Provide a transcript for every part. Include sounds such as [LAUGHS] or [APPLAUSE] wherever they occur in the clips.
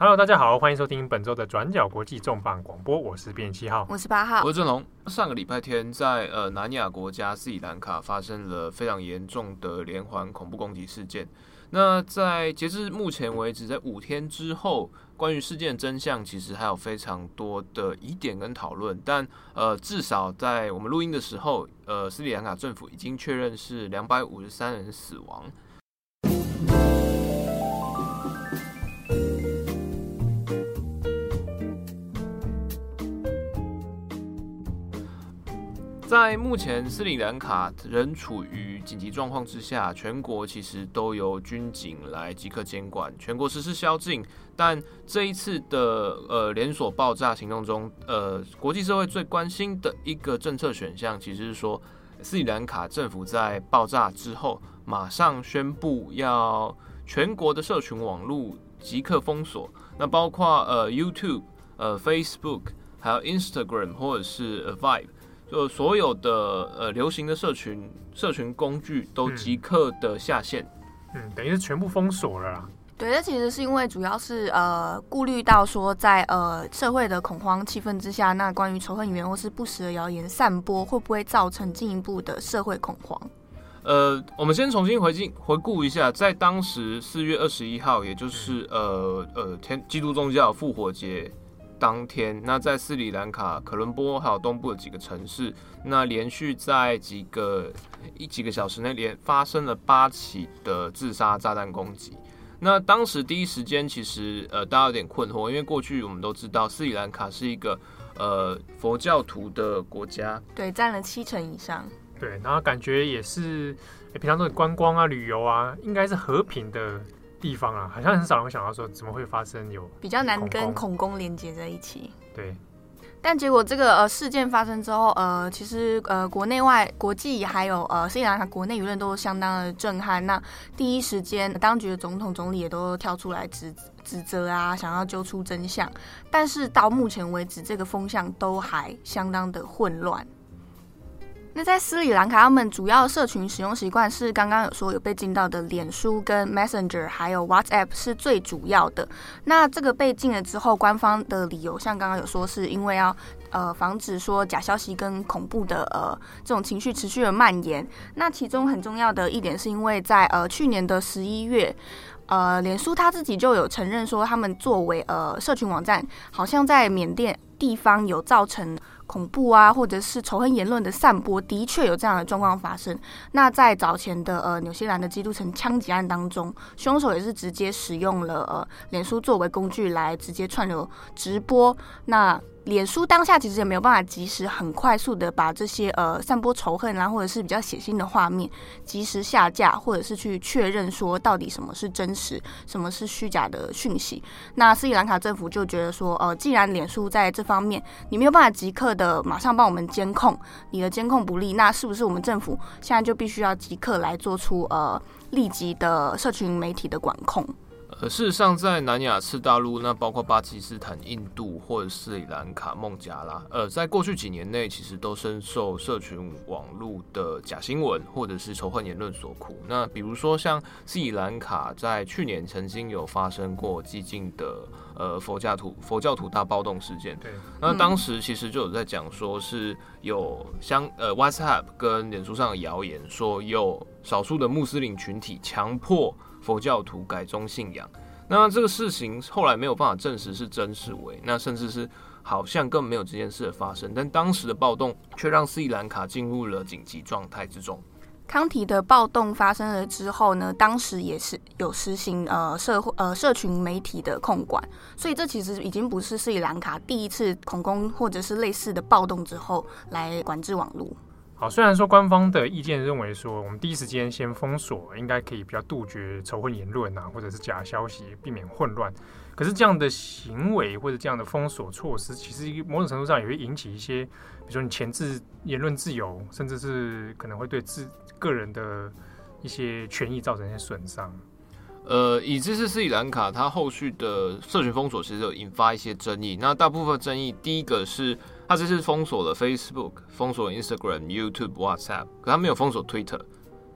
Hello，大家好，欢迎收听本周的转角国际重磅广播，我是编七号，我是八号，我是郑龙。上个礼拜天在呃南亚国家斯里兰卡发生了非常严重的连环恐怖攻击事件。那在截至目前为止，在五天之后，关于事件真相其实还有非常多的疑点跟讨论。但呃，至少在我们录音的时候，呃，斯里兰卡政府已经确认是两百五十三人死亡。在目前斯里兰卡仍处于紧急状况之下，全国其实都由军警来即刻监管，全国实施宵禁。但这一次的呃连锁爆炸行动中，呃，国际社会最关心的一个政策选项，其实是说斯里兰卡政府在爆炸之后马上宣布要全国的社群网络即刻封锁，那包括呃 YouTube、呃 Facebook，还有 Instagram 或者是 Vibe。就所有的呃流行的社群社群工具都即刻的下线，嗯，嗯，等于是全部封锁了啦。对，这其实是因为主要是呃顾虑到说在呃社会的恐慌气氛之下，那关于仇恨语言或是不实的谣言散播，会不会造成进一步的社会恐慌？呃，我们先重新回进回顾一下，在当时四月二十一号，也就是呃呃天基督宗教复活节。当天，那在斯里兰卡、可伦坡还有东部的几个城市，那连续在几个一几个小时内连发生了八起的自杀炸弹攻击。那当时第一时间，其实呃大家有点困惑，因为过去我们都知道斯里兰卡是一个呃佛教徒的国家，对，占了七成以上。对，然后感觉也是，平常都是观光啊、旅游啊，应该是和平的。地方啊，好像很少人会想到说，怎么会发生有比较难跟恐攻连接在一起。对，但结果这个呃事件发生之后，呃，其实呃国内外、国际还有呃斯里兰卡国内舆论都相当的震撼。那第一时间，当局的总统、总理也都跳出来指指责啊，想要揪出真相。但是到目前为止，这个风向都还相当的混乱。那在斯里兰卡，他们主要社群使用习惯是刚刚有说有被禁到的脸书跟 Messenger，还有 WhatsApp 是最主要的。那这个被禁了之后，官方的理由像刚刚有说是因为要呃防止说假消息跟恐怖的呃这种情绪持续的蔓延。那其中很重要的一点是因为在呃去年的十一月，呃脸书他自己就有承认说他们作为呃社群网站，好像在缅甸地方有造成。恐怖啊，或者是仇恨言论的散播，的确有这样的状况发生。那在早前的呃纽西兰的基督城枪击案当中，凶手也是直接使用了呃脸书作为工具来直接串流直播。那脸书当下其实也没有办法及时、很快速的把这些呃散播仇恨啊，或者是比较血腥的画面及时下架，或者是去确认说到底什么是真实，什么是虚假的讯息。那斯里兰卡政府就觉得说，呃，既然脸书在这方面你没有办法即刻的马上帮我们监控，你的监控不力，那是不是我们政府现在就必须要即刻来做出呃立即的社群媒体的管控？呃，事实上，在南亚次大陆，那包括巴基斯坦、印度或者斯里兰卡、孟加拉，呃，在过去几年内，其实都深受社群网络的假新闻或者是仇恨言论所苦。那比如说，像斯里兰卡在去年曾经有发生过激进的呃佛教徒佛教徒大暴动事件。对，那当时其实就有在讲说是有相呃 WhatsApp 跟脸书上的谣言，说有少数的穆斯林群体强迫。佛教徒改宗信仰，那这个事情后来没有办法证实是真是伪，那甚至是好像更没有这件事的发生。但当时的暴动却让斯里兰卡进入了紧急状态之中。康体的暴动发生了之后呢，当时也是有实行呃社会呃社群媒体的控管，所以这其实已经不是斯里兰卡第一次恐攻或者是类似的暴动之后来管制网络。好，虽然说官方的意见认为说，我们第一时间先封锁，应该可以比较杜绝仇恨言论啊，或者是假消息，避免混乱。可是这样的行为或者这样的封锁措施，其实某种程度上也会引起一些，比如说你钳制言论自由，甚至是可能会对自个人的一些权益造成一些损伤。呃，以这次斯里兰卡，它后续的社群封锁其实有引发一些争议。那大部分争议，第一个是。他这次封锁了 Facebook，封锁 Instagram、YouTube、WhatsApp，可他没有封锁 Twitter。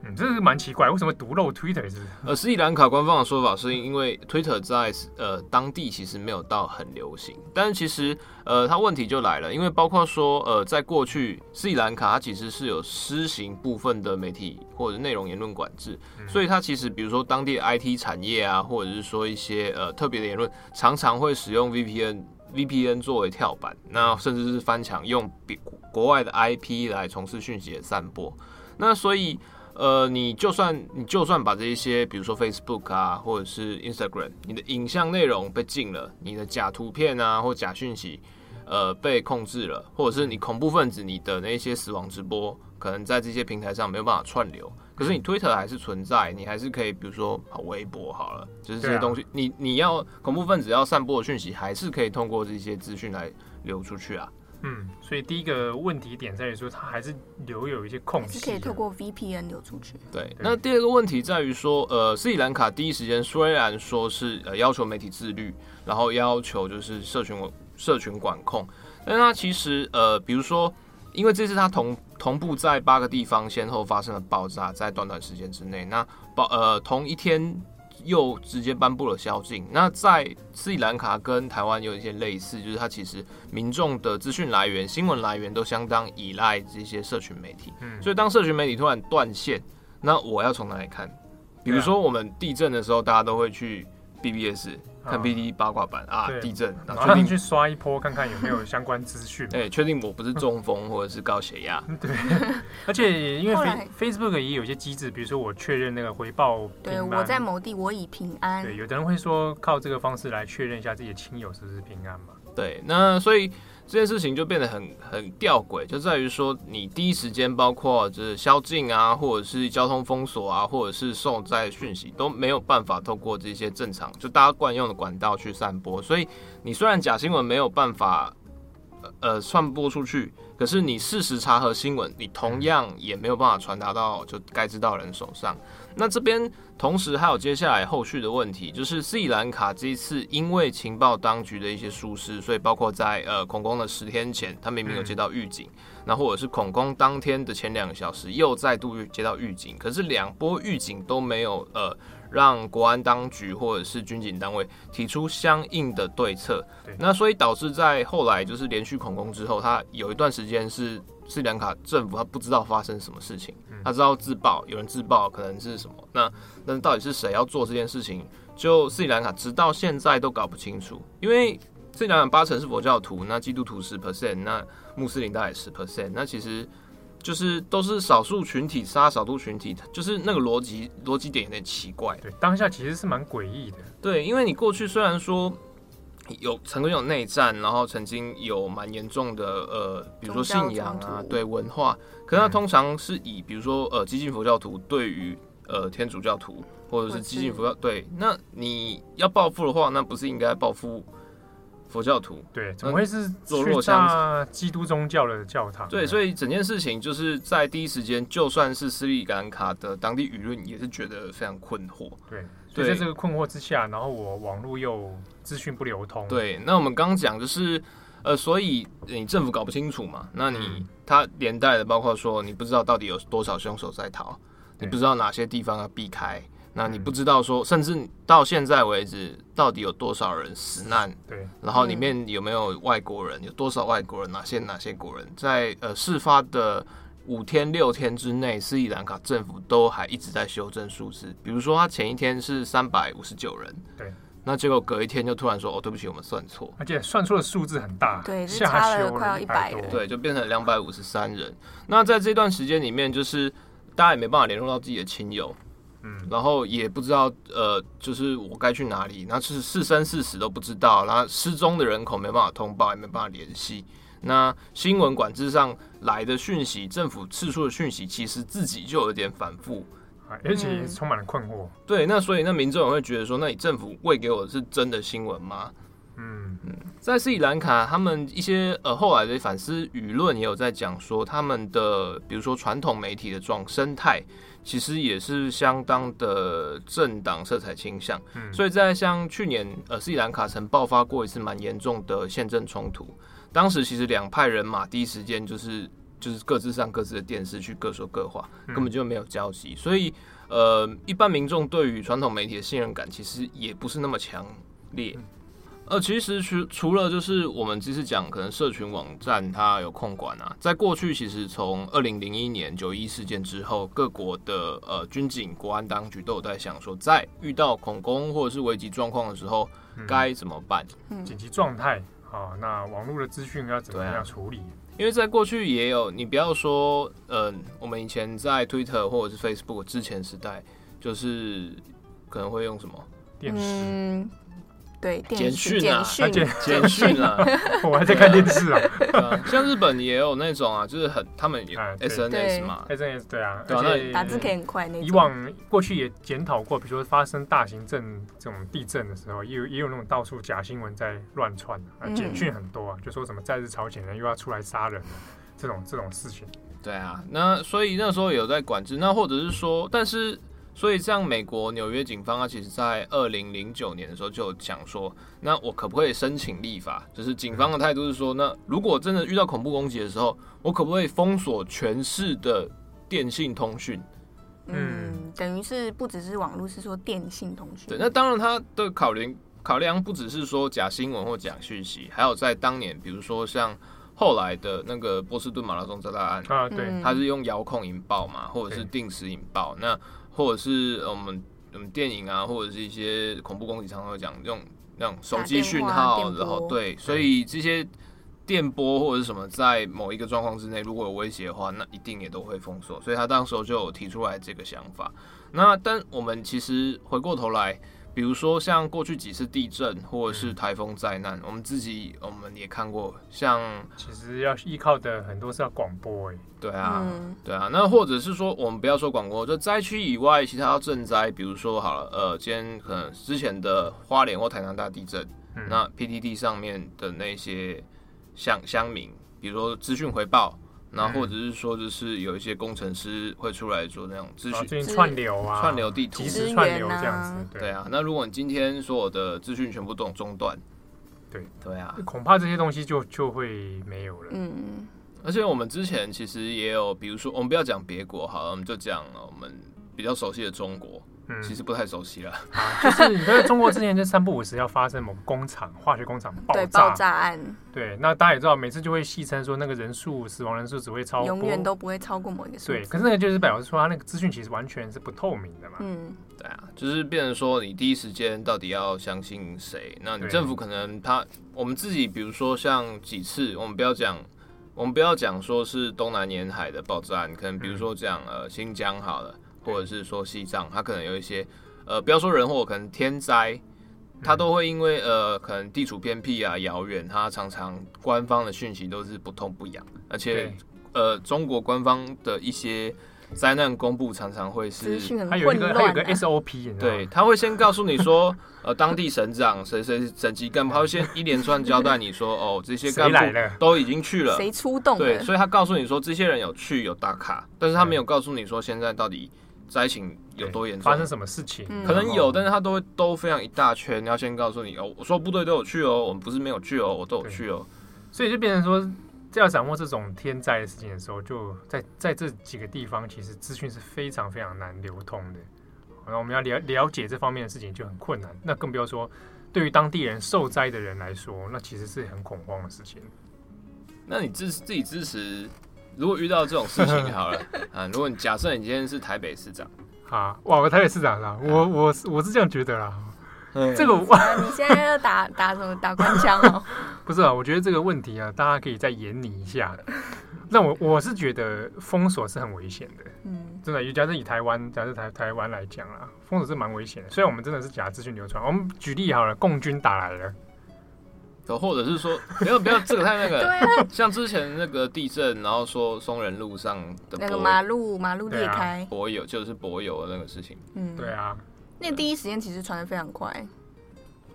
嗯，这是蛮奇怪，为什么独漏 Twitter 是？呃，斯里兰卡官方的说法是因为 Twitter 在呃当地其实没有到很流行，但是其实呃它问题就来了，因为包括说呃在过去斯里兰卡它其实是有施行部分的媒体或者内容言论管制，嗯、所以它其实比如说当地的 IT 产业啊，或者是说一些呃特别的言论，常常会使用 VPN VPN 作为跳板，那甚至是翻墙用比国外的 IP 来从事讯息的散播，那所以。呃，你就算你就算把这一些，比如说 Facebook 啊，或者是 Instagram，你的影像内容被禁了，你的假图片啊或假讯息，呃，被控制了，或者是你恐怖分子你的那些死亡直播，可能在这些平台上没有办法串流，可是你 Twitter 还是存在，你还是可以，比如说微博好了，就是这些东西，啊、你你要恐怖分子要散播的讯息，还是可以通过这些资讯来流出去啊。嗯，所以第一个问题点在于说，它还是留有一些空隙，是可以透过 VPN 流出去。对，对那第二个问题在于说，呃，斯里兰卡第一时间虽然说是呃要求媒体自律，然后要求就是社群社群管控，但是它其实呃，比如说，因为这是它同同步在八个地方先后发生了爆炸，在短短时间之内，那爆呃同一天。又直接颁布了宵禁。那在斯里兰卡跟台湾有一些类似，就是它其实民众的资讯来源、新闻来源都相当依赖这些社群媒体。嗯，所以当社群媒体突然断线，那我要从哪里看？比如说我们地震的时候，大家都会去 BBS。看 PTT 八卦版啊，地震，然后进去刷一波，看看有没有相关资讯。对，确定我不是中风或者是高血压。对，而且因为 Facebook 也有一些机制，比如说我确认那个回报，对，我在某地我已平安。对，有的人会说靠这个方式来确认一下自己的亲友是不是平安嘛。对，那所以。这件事情就变得很很吊诡，就在于说，你第一时间包括就是宵禁啊，或者是交通封锁啊，或者是受灾讯息都没有办法透过这些正常就大家惯用的管道去散播，所以你虽然假新闻没有办法呃传播出去，可是你事实查核新闻，你同样也没有办法传达到就该知道人手上。那这边同时还有接下来后续的问题，就是斯里兰卡这一次因为情报当局的一些疏失，所以包括在呃恐攻的十天前，他明明有接到预警，那或者是恐攻当天的前两个小时又再度接到预警，可是两波预警都没有呃让国安当局或者是军警单位提出相应的对策，那所以导致在后来就是连续恐攻之后，他有一段时间是。斯里兰卡政府他不知道发生什么事情，他知道自爆，有人自爆可能是什么，那那到底是谁要做这件事情？就斯里兰卡直到现在都搞不清楚，因为斯里兰卡八成是佛教徒，那基督徒十 percent，那穆斯林大概十 percent，那其实就是都是少数群体杀少数群体，就是那个逻辑逻辑点有点奇怪。对，当下其实是蛮诡异的。对，因为你过去虽然说。有曾经有内战，然后曾经有蛮严重的呃，比如说信仰啊，对文化，可是它通常是以比如说呃激进佛教徒对于呃天主教徒，或者是激进佛教对，那你要报复的话，那不是应该报复佛教徒？对，怎么会是去炸基督宗教的教堂？对，所以整件事情就是在第一时间，就算是斯里兰卡的当地舆论也是觉得非常困惑。对。所以在这个困惑之下，然后我网络又资讯不流通。对，那我们刚讲就是，呃，所以你政府搞不清楚嘛，那你它连带的包括说，你不知道到底有多少凶手在逃，你不知道哪些地方要避开，那你不知道说，甚至到现在为止，到底有多少人死难？对，然后里面有没有外国人？有多少外国人？哪些哪些国人？在呃事发的。五天六天之内，斯里兰卡政府都还一直在修正数字。比如说，他前一天是三百五十九人，对，那结果隔一天就突然说：“哦，对不起，我们算错。”而且算错的数字很大，对，差了快要一百人，对，就变成两百五十三人。那在这段时间里面，就是大家也没办法联络到自己的亲友，嗯，然后也不知道呃，就是我该去哪里，那是是生是死都不知道，然后失踪的人口没办法通报，也没办法联系。那新闻管制上来的讯息，政府释出的讯息，其实自己就有点反复，而且也充满了困惑。对，那所以那民众也会觉得说，那你政府喂给我的是真的新闻吗？嗯嗯，在斯里兰卡，他们一些呃后来的反思舆论也有在讲说，他们的比如说传统媒体的状生态，其实也是相当的政党色彩倾向。嗯，所以在像去年呃斯里兰卡曾爆发过一次蛮严重的宪政冲突。当时其实两派人马第一时间就是就是各自上各自的电视去各说各话，嗯、根本就没有交集。所以，呃，一般民众对于传统媒体的信任感其实也不是那么强烈。嗯呃，其实除除了就是我们只是讲，可能社群网站它有控管啊，在过去其实从二零零一年九一事件之后，各国的呃军警、国安当局都有在想说，在遇到恐攻或者是危急状况的时候，该怎么办？嗯、紧急状态啊，那网络的资讯要怎么样处理？因为在过去也有，你不要说，嗯、呃，我们以前在 Twitter 或者是 Facebook 之前时代，就是可能会用什么电视。嗯对，简讯啊，简简 [LAUGHS] 讯啊，我还在看电视啊。啊像日本也有那种啊，就是很他们有 SNS 嘛，SNS 对啊，对啊，而且打字可以很快那种。以往过去也检讨过，比如说发生大型震这种地震的时候，也有也有那种到处假新闻在乱窜啊，简讯很多啊，就说什么在日朝鲜人又要出来杀人这种这种事情。对啊，那所以那时候有在管制，那或者是说，但是。所以，像美国纽约警方，他其实在二零零九年的时候就讲说，那我可不可以申请立法？就是警方的态度是说，那如果真的遇到恐怖攻击的时候，我可不可以封锁全市的电信通讯？嗯，等于是不只是网络，是说电信通讯。对，那当然，他的考量考量不只是说假新闻或假讯息，还有在当年，比如说像后来的那个波士顿马拉松炸弹案啊，对，他是用遥控引爆嘛，或者是定时引爆，那。或者是我们我们电影啊，或者是一些恐怖攻击，常常会讲用那种手机讯号，然后对，所以这些电波或者是什么，在某一个状况之内，如果有威胁的话，那一定也都会封锁。所以他当时候就有提出来这个想法。那但我们其实回过头来。比如说像过去几次地震或者是台风灾难，嗯，我们自己我们也看过，像其实要依靠的很多是要广播哎，对啊，嗯，对啊，那或者是说我们不要说广播，就灾区以外其他要賑灾，比如说好了，呃，今天可能之前的花莲或台南大地震，嗯，那 PTT 上面的那些乡乡民，比如说资讯回报。那或者是说，就是有一些工程师会出来做那种资讯串流啊，串流地图、即时串流这样子。对，对啊，那如果你今天所有的资讯全部都中断，对对啊，恐怕这些东西就就会没有了。嗯，而且我们之前其实也有，比如说我们不要讲别国好了，我们就讲我们比较熟悉的中国。嗯，其实不太熟悉了。啊，就是你在中国之前，就三不五时要发生某个工厂化学工厂爆炸，爆炸案。对，那大家也知道，每次就会戏称说那个人数死亡人数只会超过，永远都不会超过某一个数。对，可是那个就是表示说，他那个资讯其实完全是不透明的嘛。嗯，对啊，就是变成说，你第一时间到底要相信谁？那你政府可能他，我们自己比如说像几次，我们不要讲，我们不要讲说是东南沿海的爆炸案，可能比如说讲呃新疆好了，或者是说西藏，它可能有一些。呃，不要说人祸，可能天灾，它都会因为呃，可能地处偏僻啊、遥远，它常常官方的讯息都是不痛不痒，而且呃，中国官方的一些灾难公布常常会是它有一个它有一个 SOP，对，他会先告诉你说，呃，当地省长谁谁省级干部，他会先一连串交代你说，哦，这些干部都已经去了，谁出动？对，所以他告诉你说，这些人有去有打卡，但是他没有告诉你说现在到底。灾情有多严重？发生什么事情？嗯、可能有，但是他都会兜非常一大圈，要先告诉你哦。我说部队都有去哦，我们不是没有去哦，我都有去哦。所以就变成说，在要掌握这种天灾的事情的时候，就在在这几个地方，其实资讯是非常非常难流通的。然后我们要了了解这方面的事情就很困难。那更不要说对于当地人受灾的人来说，那其实是很恐慌的事情。那你支自己支持？如果遇到这种事情好了 [LAUGHS] 啊，如果你假设你今天是台北市长，啊，哇，我台北市长啦，我我我是这样觉得啦。嗯、这个哇，[LAUGHS] 你现在要打打什么打官腔哦？[LAUGHS] 不是啊，我觉得这个问题啊，大家可以再研拟一下。那我我是觉得封锁是很危险的，嗯，真的。假设以台湾，假设台台湾来讲啊，封锁是蛮危险的。虽然我们真的是假资讯流传，我们举例好了，共军打来了。或者是说，不要不要，这个太那个。对啊。像之前那个地震，然后说松仁路上的那个马路马路裂开，柏油就是柏油的那个事情。嗯，对啊。那第一时间其实传的非常快。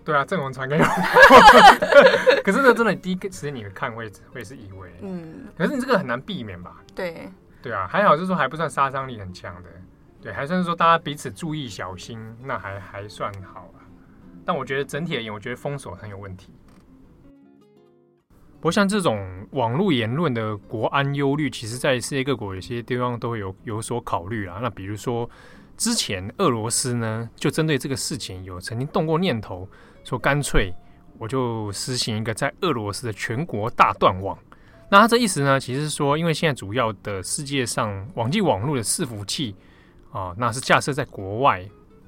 对啊，郑文传给我。[LAUGHS] 可是那真的第一个时间你会看会会是以为，嗯。可是你这个很难避免吧？对。对啊，还好就是说还不算杀伤力很强的，对，还算是说大家彼此注意小心，那还还算好啊。但我觉得整体而言，我觉得封锁很有问题。不过，像这种网络言论的国安忧虑，其实在世界各国有些地方都会有有所考虑啦。那比如说，之前俄罗斯呢，就针对这个事情有曾经动过念头，说干脆我就实行一个在俄罗斯的全国大断网。那他这意思呢，其实是说，因为现在主要的世界上网际网络的伺服器啊，那是架设在国外，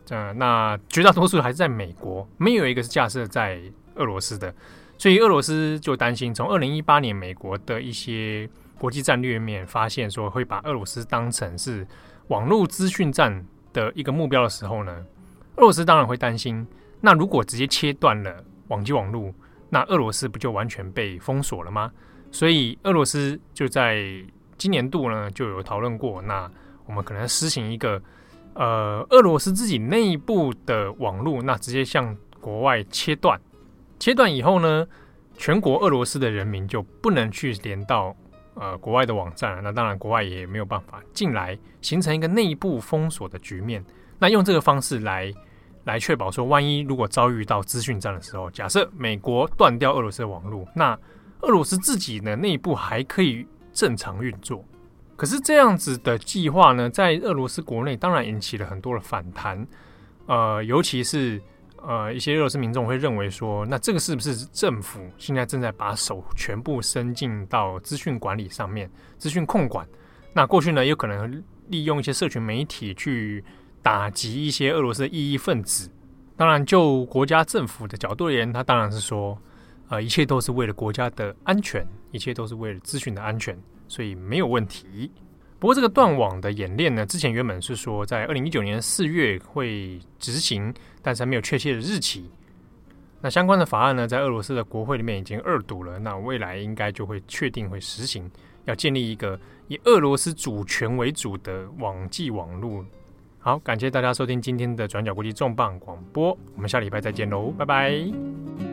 呃，那绝大多数还是在美国，没有一个是架设在俄罗斯的。所以俄罗斯就担心，从二零一八年美国的一些国际战略面发现，说会把俄罗斯当成是网络资讯战的一个目标的时候呢，俄罗斯当然会担心。那如果直接切断了网际网络，那俄罗斯不就完全被封锁了吗？所以俄罗斯就在今年度呢就有讨论过，那我们可能实行一个呃俄罗斯自己内部的网络，那直接向国外切断。切断以后呢，全国俄罗斯的人民就不能去连到呃国外的网站。那当然，国外也没有办法进来，形成一个内部封锁的局面。那用这个方式来来确保说，万一如果遭遇到资讯战的时候，假设美国断掉俄罗斯的网络，那俄罗斯自己呢内部还可以正常运作。可是这样子的计划呢，在俄罗斯国内当然引起了很多的反弹，呃，尤其是。呃，一些俄罗斯民众会认为说，那这个是不是政府现在正在把手全部伸进到资讯管理上面，资讯控管？那过去呢，有可能利用一些社群媒体去打击一些俄罗斯的异议分子。当然，就国家政府的角度而言，他当然是说，呃，一切都是为了国家的安全，一切都是为了资讯的安全，所以没有问题。不过，这个断网的演练呢，之前原本是说在二零一九年四月会执行，但是还没有确切的日期。那相关的法案呢，在俄罗斯的国会里面已经二读了，那未来应该就会确定会实行，要建立一个以俄罗斯主权为主的网际网络。好，感谢大家收听今天的转角国际重磅广播，我们下礼拜再见喽，拜拜。